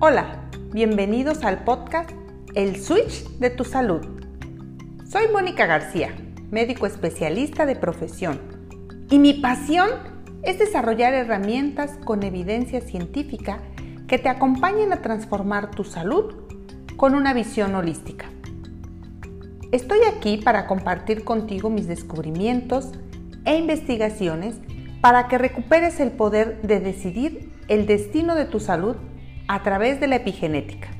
Hola, bienvenidos al podcast El Switch de tu Salud. Soy Mónica García, médico especialista de profesión, y mi pasión es desarrollar herramientas con evidencia científica que te acompañen a transformar tu salud con una visión holística. Estoy aquí para compartir contigo mis descubrimientos e investigaciones para que recuperes el poder de decidir el destino de tu salud a través de la epigenética.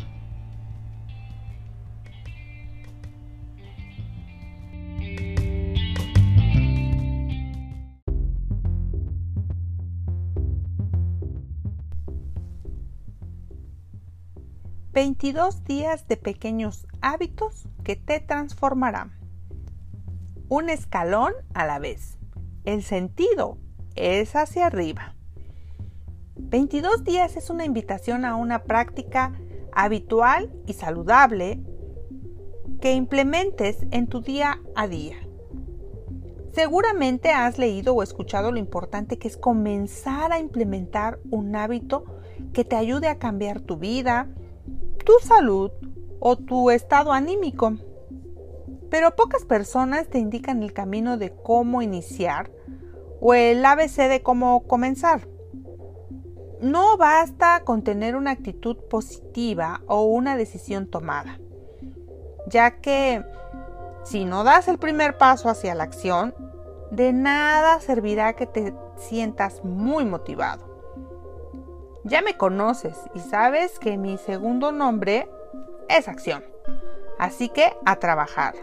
...22 días de pequeños hábitos que te transformarán. Un escalón a la vez. El sentido es hacia arriba. 22 días es una invitación a una práctica habitual y saludable que implementes en tu día a día. Seguramente has leído o escuchado lo importante que es comenzar a implementar un hábito que te ayude a cambiar tu vida, tu salud o tu estado anímico. Pero pocas personas te indican el camino de cómo iniciar o el ABC de cómo comenzar. No basta con tener una actitud positiva o una decisión tomada, ya que si no das el primer paso hacia la acción, de nada servirá que te sientas muy motivado. Ya me conoces y sabes que mi segundo nombre es acción. Así que a trabajar.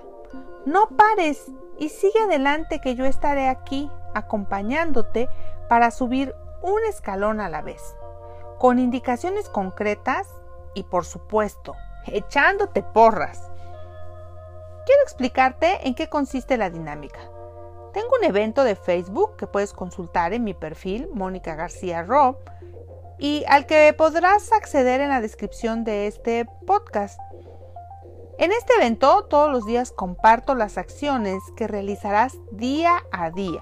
No pares y sigue adelante que yo estaré aquí acompañándote para subir un escalón a la vez, con indicaciones concretas y por supuesto, echándote porras. Quiero explicarte en qué consiste la dinámica. Tengo un evento de Facebook que puedes consultar en mi perfil, Mónica García Ro, y al que podrás acceder en la descripción de este podcast. En este evento todos los días comparto las acciones que realizarás día a día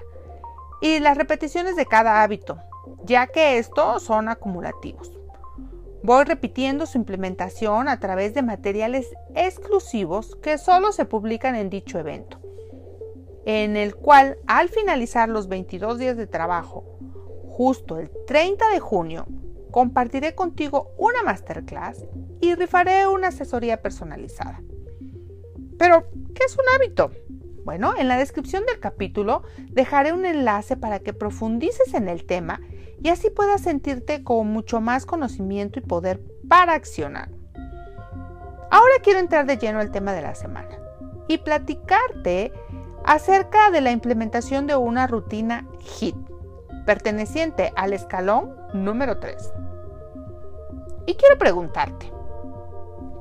y las repeticiones de cada hábito, ya que estos son acumulativos. Voy repitiendo su implementación a través de materiales exclusivos que solo se publican en dicho evento, en el cual al finalizar los 22 días de trabajo, justo el 30 de junio, compartiré contigo una masterclass y rifaré una asesoría personalizada. Pero, ¿qué es un hábito? Bueno, en la descripción del capítulo dejaré un enlace para que profundices en el tema y así puedas sentirte con mucho más conocimiento y poder para accionar. Ahora quiero entrar de lleno al tema de la semana y platicarte acerca de la implementación de una rutina HIT, perteneciente al escalón número 3. Y quiero preguntarte,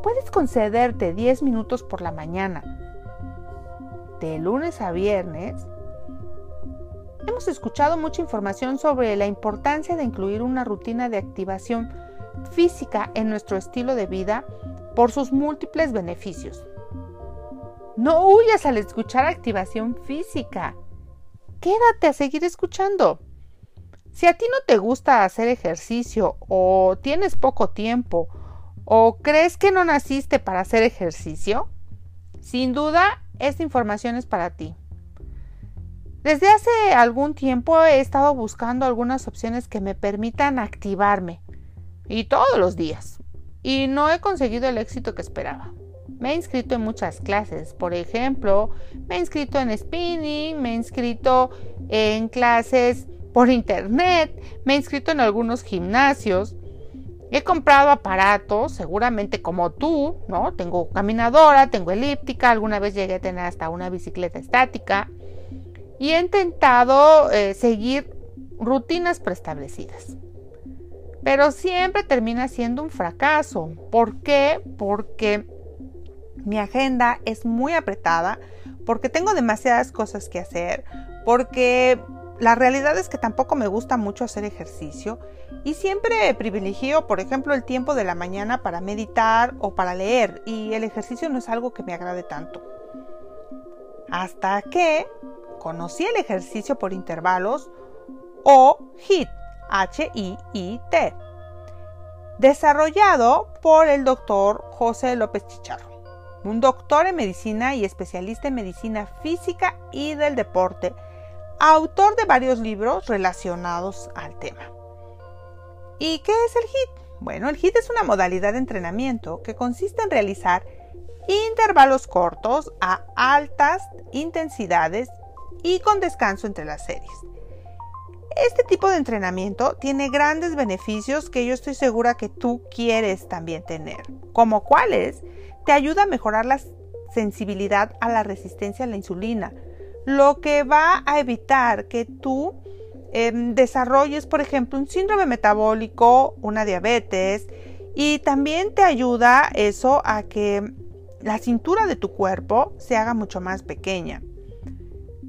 ¿puedes concederte 10 minutos por la mañana de lunes a viernes, hemos escuchado mucha información sobre la importancia de incluir una rutina de activación física en nuestro estilo de vida por sus múltiples beneficios. No huyas al escuchar activación física. Quédate a seguir escuchando. Si a ti no te gusta hacer ejercicio o tienes poco tiempo o crees que no naciste para hacer ejercicio, sin duda esta información es para ti. Desde hace algún tiempo he estado buscando algunas opciones que me permitan activarme. Y todos los días. Y no he conseguido el éxito que esperaba. Me he inscrito en muchas clases. Por ejemplo, me he inscrito en spinning, me he inscrito en clases por internet, me he inscrito en algunos gimnasios. He comprado aparatos, seguramente como tú, ¿no? Tengo caminadora, tengo elíptica, alguna vez llegué a tener hasta una bicicleta estática y he intentado eh, seguir rutinas preestablecidas. Pero siempre termina siendo un fracaso. ¿Por qué? Porque mi agenda es muy apretada, porque tengo demasiadas cosas que hacer, porque la realidad es que tampoco me gusta mucho hacer ejercicio y siempre privilegio, por ejemplo, el tiempo de la mañana para meditar o para leer y el ejercicio no es algo que me agrade tanto. Hasta que conocí el ejercicio por intervalos o HIT, H-I-I-T. desarrollado por el doctor José López Chicharro, un doctor en medicina y especialista en medicina física y del deporte, autor de varios libros relacionados al tema. ¿Y qué es el HIT? Bueno, el HIT es una modalidad de entrenamiento que consiste en realizar intervalos cortos a altas intensidades y con descanso entre las series. Este tipo de entrenamiento tiene grandes beneficios que yo estoy segura que tú quieres también tener, como cuáles te ayuda a mejorar la sensibilidad a la resistencia a la insulina, lo que va a evitar que tú em, desarrolles, por ejemplo, un síndrome metabólico, una diabetes, y también te ayuda eso a que la cintura de tu cuerpo se haga mucho más pequeña.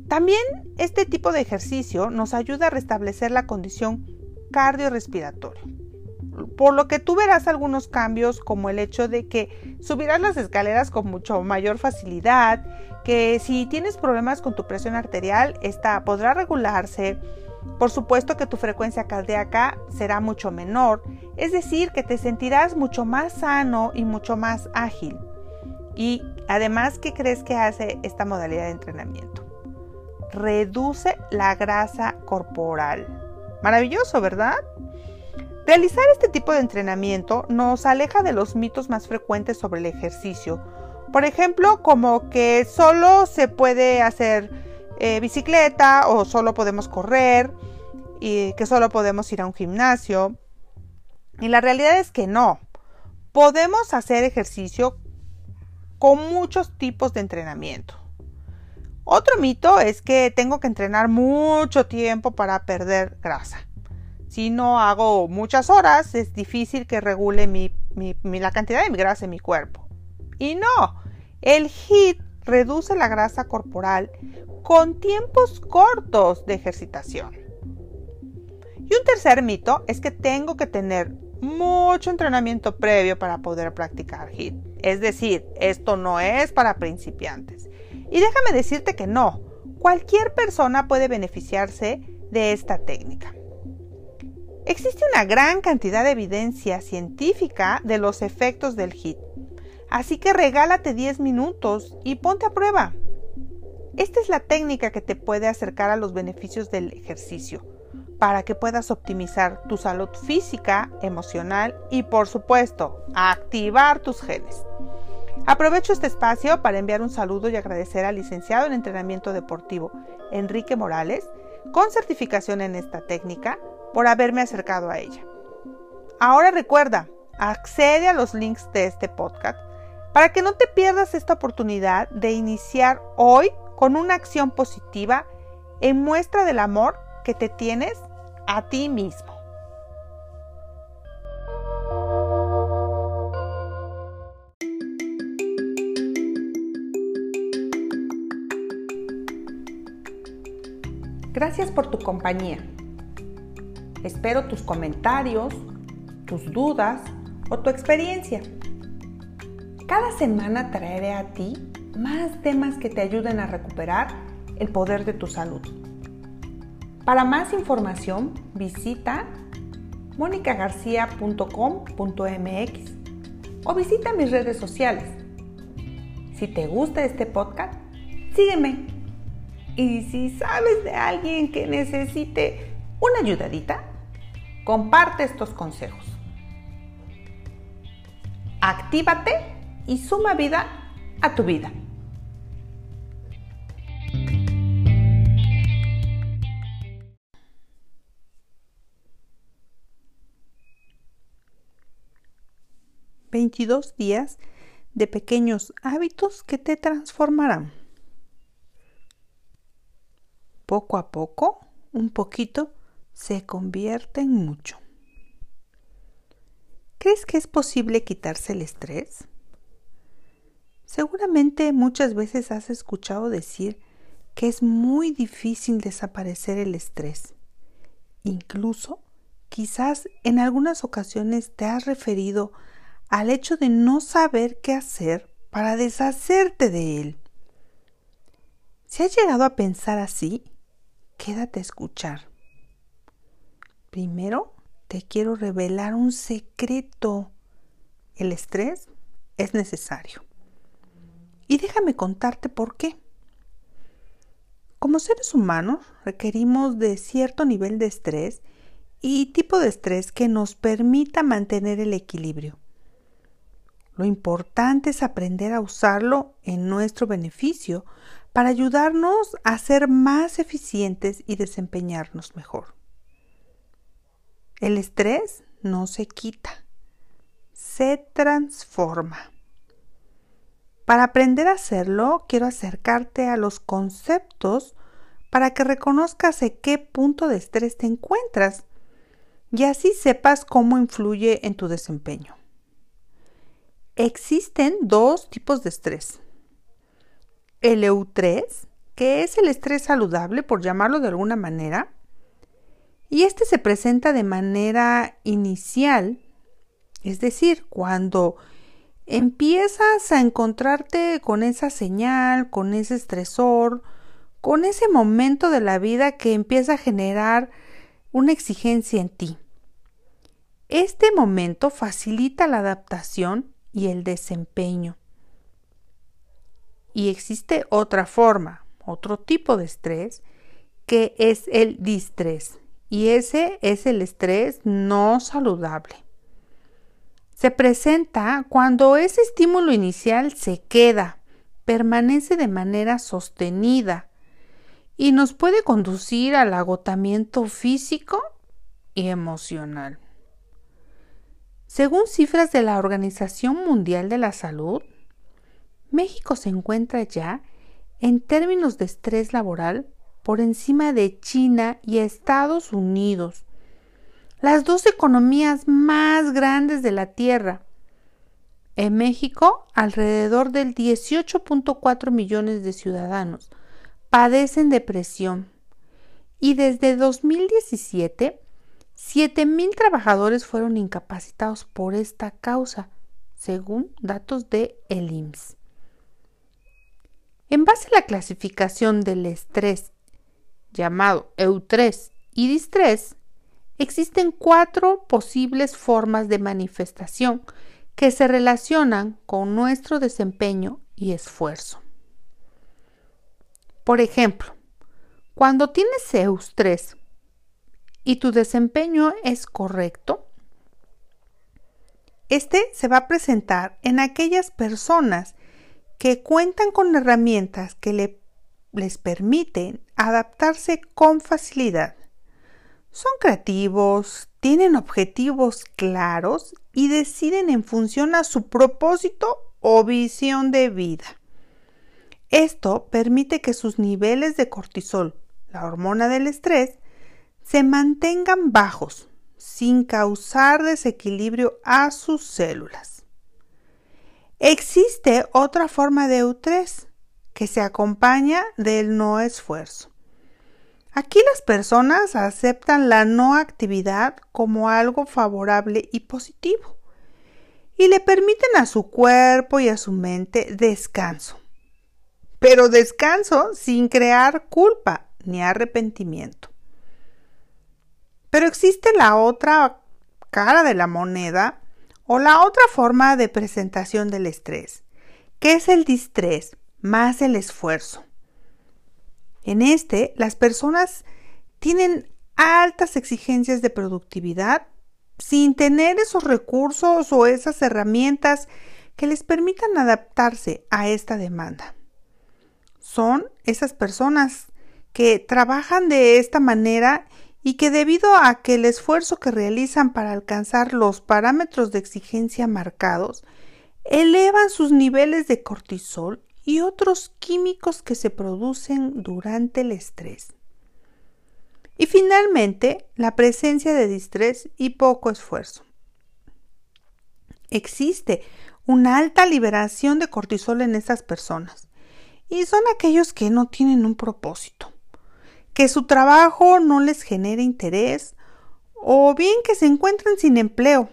También este tipo de ejercicio nos ayuda a restablecer la condición cardiorrespiratoria. Por lo que tú verás algunos cambios como el hecho de que subirás las escaleras con mucho mayor facilidad, que si tienes problemas con tu presión arterial, esta podrá regularse. Por supuesto que tu frecuencia cardíaca será mucho menor, es decir, que te sentirás mucho más sano y mucho más ágil. Y además, ¿qué crees que hace esta modalidad de entrenamiento? reduce la grasa corporal. Maravilloso, ¿verdad? Realizar este tipo de entrenamiento nos aleja de los mitos más frecuentes sobre el ejercicio. Por ejemplo, como que solo se puede hacer eh, bicicleta o solo podemos correr y que solo podemos ir a un gimnasio. Y la realidad es que no. Podemos hacer ejercicio con muchos tipos de entrenamiento. Otro mito es que tengo que entrenar mucho tiempo para perder grasa. Si no hago muchas horas, es difícil que regule la cantidad de grasa en mi cuerpo. Y no, el HIIT reduce la grasa corporal con tiempos cortos de ejercitación. Y un tercer mito es que tengo que tener mucho entrenamiento previo para poder practicar HIIT. Es decir, esto no es para principiantes. Y déjame decirte que no, cualquier persona puede beneficiarse de esta técnica. Existe una gran cantidad de evidencia científica de los efectos del HIT, así que regálate 10 minutos y ponte a prueba. Esta es la técnica que te puede acercar a los beneficios del ejercicio para que puedas optimizar tu salud física, emocional y por supuesto activar tus genes. Aprovecho este espacio para enviar un saludo y agradecer al licenciado en entrenamiento deportivo Enrique Morales, con certificación en esta técnica, por haberme acercado a ella. Ahora recuerda, accede a los links de este podcast para que no te pierdas esta oportunidad de iniciar hoy con una acción positiva en muestra del amor que te tienes a ti mismo. Gracias por tu compañía. Espero tus comentarios, tus dudas o tu experiencia. Cada semana traeré a ti más temas que te ayuden a recuperar el poder de tu salud. Para más información visita monicagarcia.com.mx o visita mis redes sociales. Si te gusta este podcast, sígueme y si sabes de alguien que necesite una ayudadita, comparte estos consejos. Actívate y suma vida a tu vida. Veintidós días de pequeños hábitos que te transformarán poco a poco, un poquito, se convierte en mucho. ¿Crees que es posible quitarse el estrés? Seguramente muchas veces has escuchado decir que es muy difícil desaparecer el estrés. Incluso, quizás en algunas ocasiones te has referido al hecho de no saber qué hacer para deshacerte de él. Si has llegado a pensar así, quédate a escuchar. Primero, te quiero revelar un secreto. El estrés es necesario. Y déjame contarte por qué. Como seres humanos requerimos de cierto nivel de estrés y tipo de estrés que nos permita mantener el equilibrio. Lo importante es aprender a usarlo en nuestro beneficio para ayudarnos a ser más eficientes y desempeñarnos mejor. El estrés no se quita, se transforma. Para aprender a hacerlo, quiero acercarte a los conceptos para que reconozcas en qué punto de estrés te encuentras y así sepas cómo influye en tu desempeño. Existen dos tipos de estrés. El EU3, que es el estrés saludable, por llamarlo de alguna manera, y este se presenta de manera inicial, es decir, cuando empiezas a encontrarte con esa señal, con ese estresor, con ese momento de la vida que empieza a generar una exigencia en ti. Este momento facilita la adaptación y el desempeño. Y existe otra forma, otro tipo de estrés, que es el distrés. Y ese es el estrés no saludable. Se presenta cuando ese estímulo inicial se queda, permanece de manera sostenida y nos puede conducir al agotamiento físico y emocional. Según cifras de la Organización Mundial de la Salud, México se encuentra ya, en términos de estrés laboral, por encima de China y Estados Unidos, las dos economías más grandes de la Tierra. En México, alrededor del 18.4 millones de ciudadanos padecen depresión y desde 2017 7.000 trabajadores fueron incapacitados por esta causa, según datos de el IMSS. En base a la clasificación del estrés llamado EU3 y distrés, existen cuatro posibles formas de manifestación que se relacionan con nuestro desempeño y esfuerzo. Por ejemplo, cuando tienes EU3 y tu desempeño es correcto, este se va a presentar en aquellas personas que cuentan con herramientas que les permiten adaptarse con facilidad. Son creativos, tienen objetivos claros y deciden en función a su propósito o visión de vida. Esto permite que sus niveles de cortisol, la hormona del estrés, se mantengan bajos sin causar desequilibrio a sus células. Existe otra forma de U3 que se acompaña del no esfuerzo. Aquí las personas aceptan la no actividad como algo favorable y positivo y le permiten a su cuerpo y a su mente descanso. Pero descanso sin crear culpa ni arrepentimiento. Pero existe la otra cara de la moneda o la otra forma de presentación del estrés, que es el distrés más el esfuerzo. En este, las personas tienen altas exigencias de productividad sin tener esos recursos o esas herramientas que les permitan adaptarse a esta demanda. Son esas personas que trabajan de esta manera y que debido a que el esfuerzo que realizan para alcanzar los parámetros de exigencia marcados, elevan sus niveles de cortisol y otros químicos que se producen durante el estrés. Y finalmente, la presencia de distrés y poco esfuerzo. Existe una alta liberación de cortisol en estas personas y son aquellos que no tienen un propósito que su trabajo no les genere interés o bien que se encuentren sin empleo.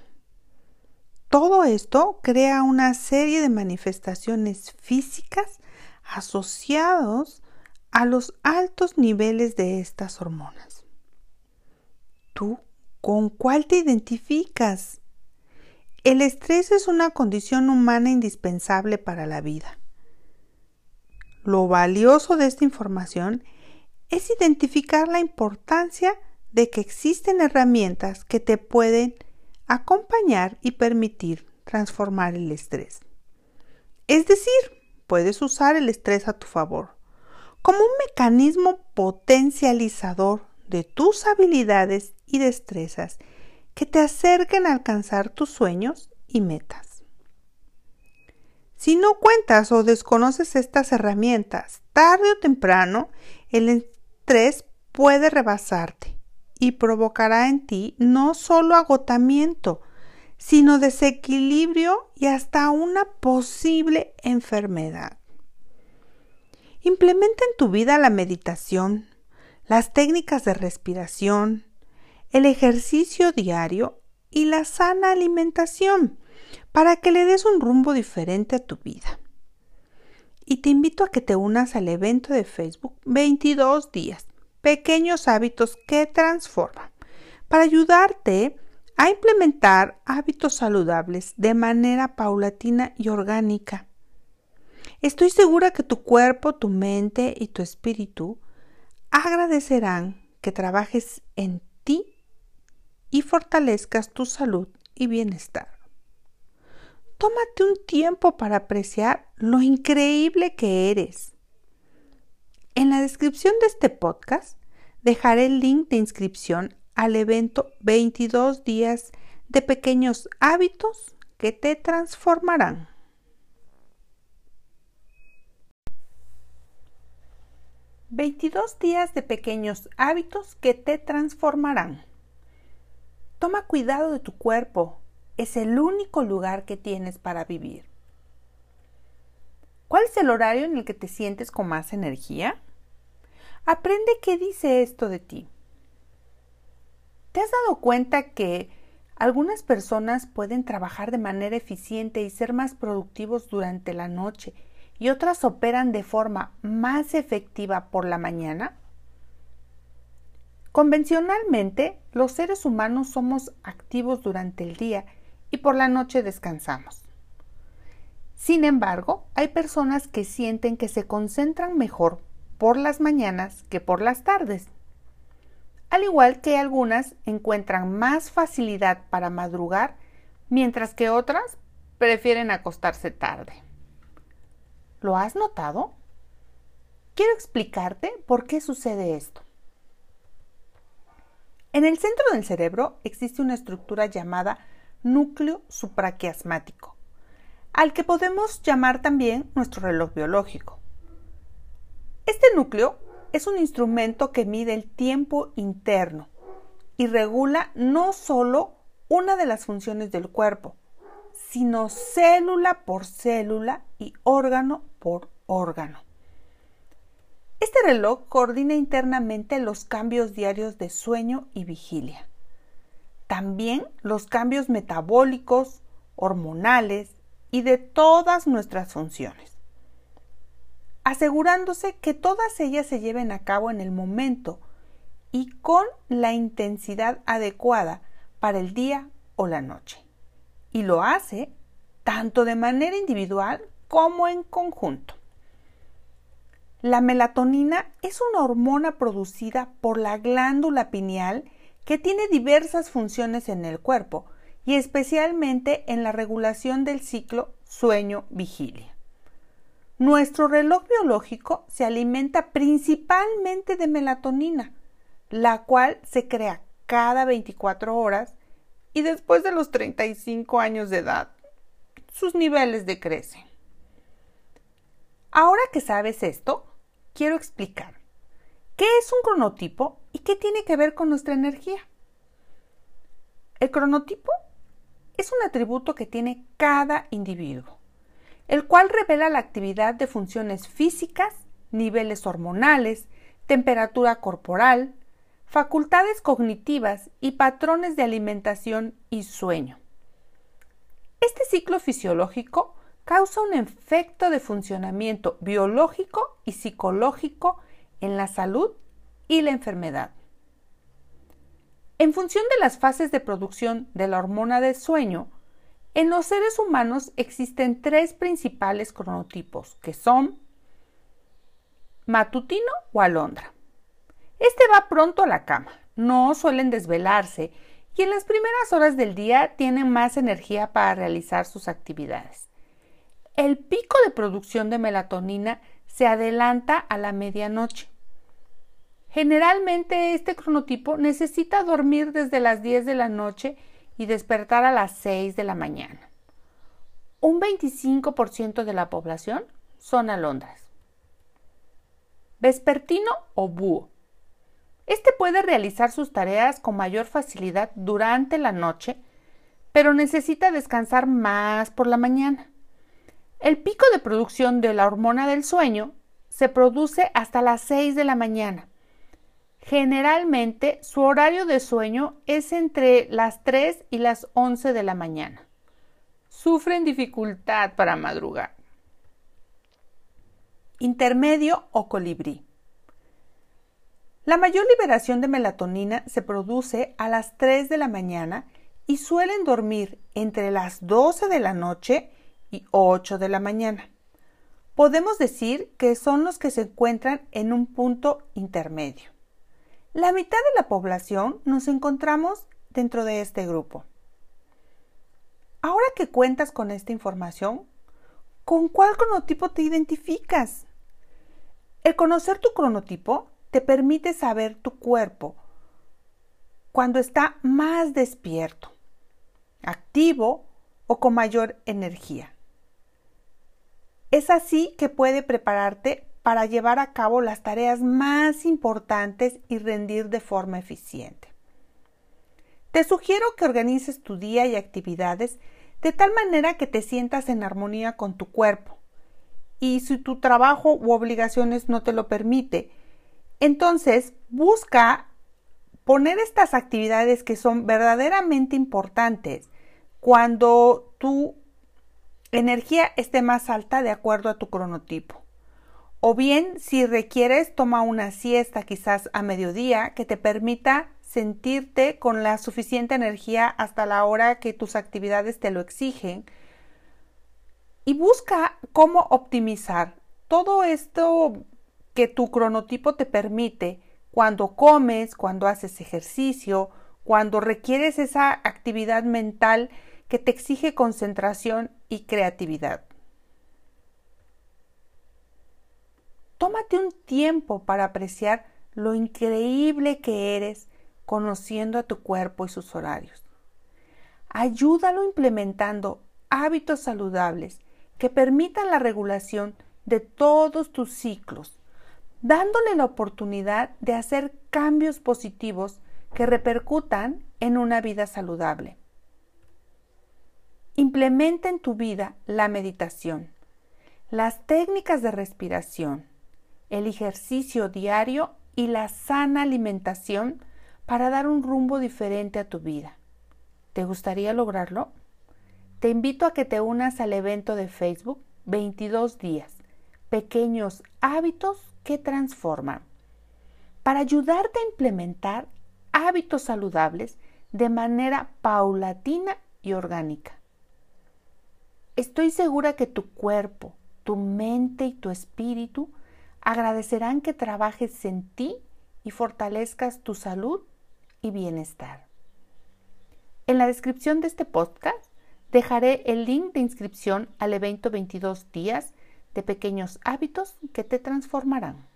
Todo esto crea una serie de manifestaciones físicas asociados a los altos niveles de estas hormonas. ¿Tú ¿Con cuál te identificas? El estrés es una condición humana indispensable para la vida. Lo valioso de esta información es identificar la importancia de que existen herramientas que te pueden acompañar y permitir transformar el estrés. Es decir, puedes usar el estrés a tu favor como un mecanismo potencializador de tus habilidades y destrezas que te acerquen a alcanzar tus sueños y metas. Si no cuentas o desconoces estas herramientas, tarde o temprano el estrés puede rebasarte y provocará en ti no solo agotamiento, sino desequilibrio y hasta una posible enfermedad. Implementa en tu vida la meditación, las técnicas de respiración, el ejercicio diario y la sana alimentación para que le des un rumbo diferente a tu vida. Y te invito a que te unas al evento de Facebook 22 días, pequeños hábitos que transforman, para ayudarte a implementar hábitos saludables de manera paulatina y orgánica. Estoy segura que tu cuerpo, tu mente y tu espíritu agradecerán que trabajes en ti y fortalezcas tu salud y bienestar. Tómate un tiempo para apreciar lo increíble que eres. En la descripción de este podcast dejaré el link de inscripción al evento 22 días de pequeños hábitos que te transformarán. 22 días de pequeños hábitos que te transformarán. Toma cuidado de tu cuerpo, es el único lugar que tienes para vivir. ¿Cuál es el horario en el que te sientes con más energía? Aprende qué dice esto de ti. ¿Te has dado cuenta que algunas personas pueden trabajar de manera eficiente y ser más productivos durante la noche y otras operan de forma más efectiva por la mañana? Convencionalmente, los seres humanos somos activos durante el día y por la noche descansamos. Sin embargo, hay personas que sienten que se concentran mejor por las mañanas que por las tardes. Al igual que algunas encuentran más facilidad para madrugar, mientras que otras prefieren acostarse tarde. ¿Lo has notado? Quiero explicarte por qué sucede esto. En el centro del cerebro existe una estructura llamada núcleo supraquiasmático, al que podemos llamar también nuestro reloj biológico. Este núcleo es un instrumento que mide el tiempo interno y regula no solo una de las funciones del cuerpo, sino célula por célula y órgano por órgano. Este reloj coordina internamente los cambios diarios de sueño y vigilia. También los cambios metabólicos, hormonales y de todas nuestras funciones, asegurándose que todas ellas se lleven a cabo en el momento y con la intensidad adecuada para el día o la noche. Y lo hace tanto de manera individual como en conjunto. La melatonina es una hormona producida por la glándula pineal que tiene diversas funciones en el cuerpo y especialmente en la regulación del ciclo sueño-vigilia. Nuestro reloj biológico se alimenta principalmente de melatonina, la cual se crea cada 24 horas y después de los 35 años de edad, sus niveles decrecen. Ahora que sabes esto, quiero explicar qué es un cronotipo y qué tiene que ver con nuestra energía. El cronotipo es un atributo que tiene cada individuo, el cual revela la actividad de funciones físicas, niveles hormonales, temperatura corporal, facultades cognitivas y patrones de alimentación y sueño. Este ciclo fisiológico causa un efecto de funcionamiento biológico y psicológico en la salud y la enfermedad. En función de las fases de producción de la hormona del sueño, en los seres humanos existen tres principales cronotipos, que son matutino o alondra. Este va pronto a la cama, no suelen desvelarse y en las primeras horas del día tienen más energía para realizar sus actividades. El pico de producción de melatonina se adelanta a la medianoche. Generalmente este cronotipo necesita dormir desde las 10 de la noche y despertar a las 6 de la mañana. Un 25% de la población son alondras. Vespertino o búho. Este puede realizar sus tareas con mayor facilidad durante la noche, pero necesita descansar más por la mañana. El pico de producción de la hormona del sueño se produce hasta las 6 de la mañana Generalmente su horario de sueño es entre las 3 y las 11 de la mañana. Sufren dificultad para madrugar. Intermedio o colibrí. La mayor liberación de melatonina se produce a las 3 de la mañana y suelen dormir entre las 12 de la noche y 8 de la mañana. Podemos decir que son los que se encuentran en un punto intermedio. La mitad de la población nos encontramos dentro de este grupo. Ahora que cuentas con esta información, ¿con cuál cronotipo te identificas? El conocer tu cronotipo te permite saber tu cuerpo cuando está más despierto, activo o con mayor energía. Es así que puede prepararte para llevar a cabo las tareas más importantes y rendir de forma eficiente. Te sugiero que organices tu día y actividades de tal manera que te sientas en armonía con tu cuerpo. Y si tu trabajo u obligaciones no te lo permite, entonces busca poner estas actividades que son verdaderamente importantes cuando tu energía esté más alta de acuerdo a tu cronotipo. O bien, si requieres, toma una siesta quizás a mediodía que te permita sentirte con la suficiente energía hasta la hora que tus actividades te lo exigen. Y busca cómo optimizar todo esto que tu cronotipo te permite cuando comes, cuando haces ejercicio, cuando requieres esa actividad mental que te exige concentración y creatividad. Tómate un tiempo para apreciar lo increíble que eres conociendo a tu cuerpo y sus horarios. Ayúdalo implementando hábitos saludables que permitan la regulación de todos tus ciclos, dándole la oportunidad de hacer cambios positivos que repercutan en una vida saludable. Implementa en tu vida la meditación, las técnicas de respiración, el ejercicio diario y la sana alimentación para dar un rumbo diferente a tu vida. ¿Te gustaría lograrlo? Te invito a que te unas al evento de Facebook 22 días, pequeños hábitos que transforman, para ayudarte a implementar hábitos saludables de manera paulatina y orgánica. Estoy segura que tu cuerpo, tu mente y tu espíritu agradecerán que trabajes en ti y fortalezcas tu salud y bienestar. En la descripción de este podcast dejaré el link de inscripción al evento 22 días de pequeños hábitos que te transformarán.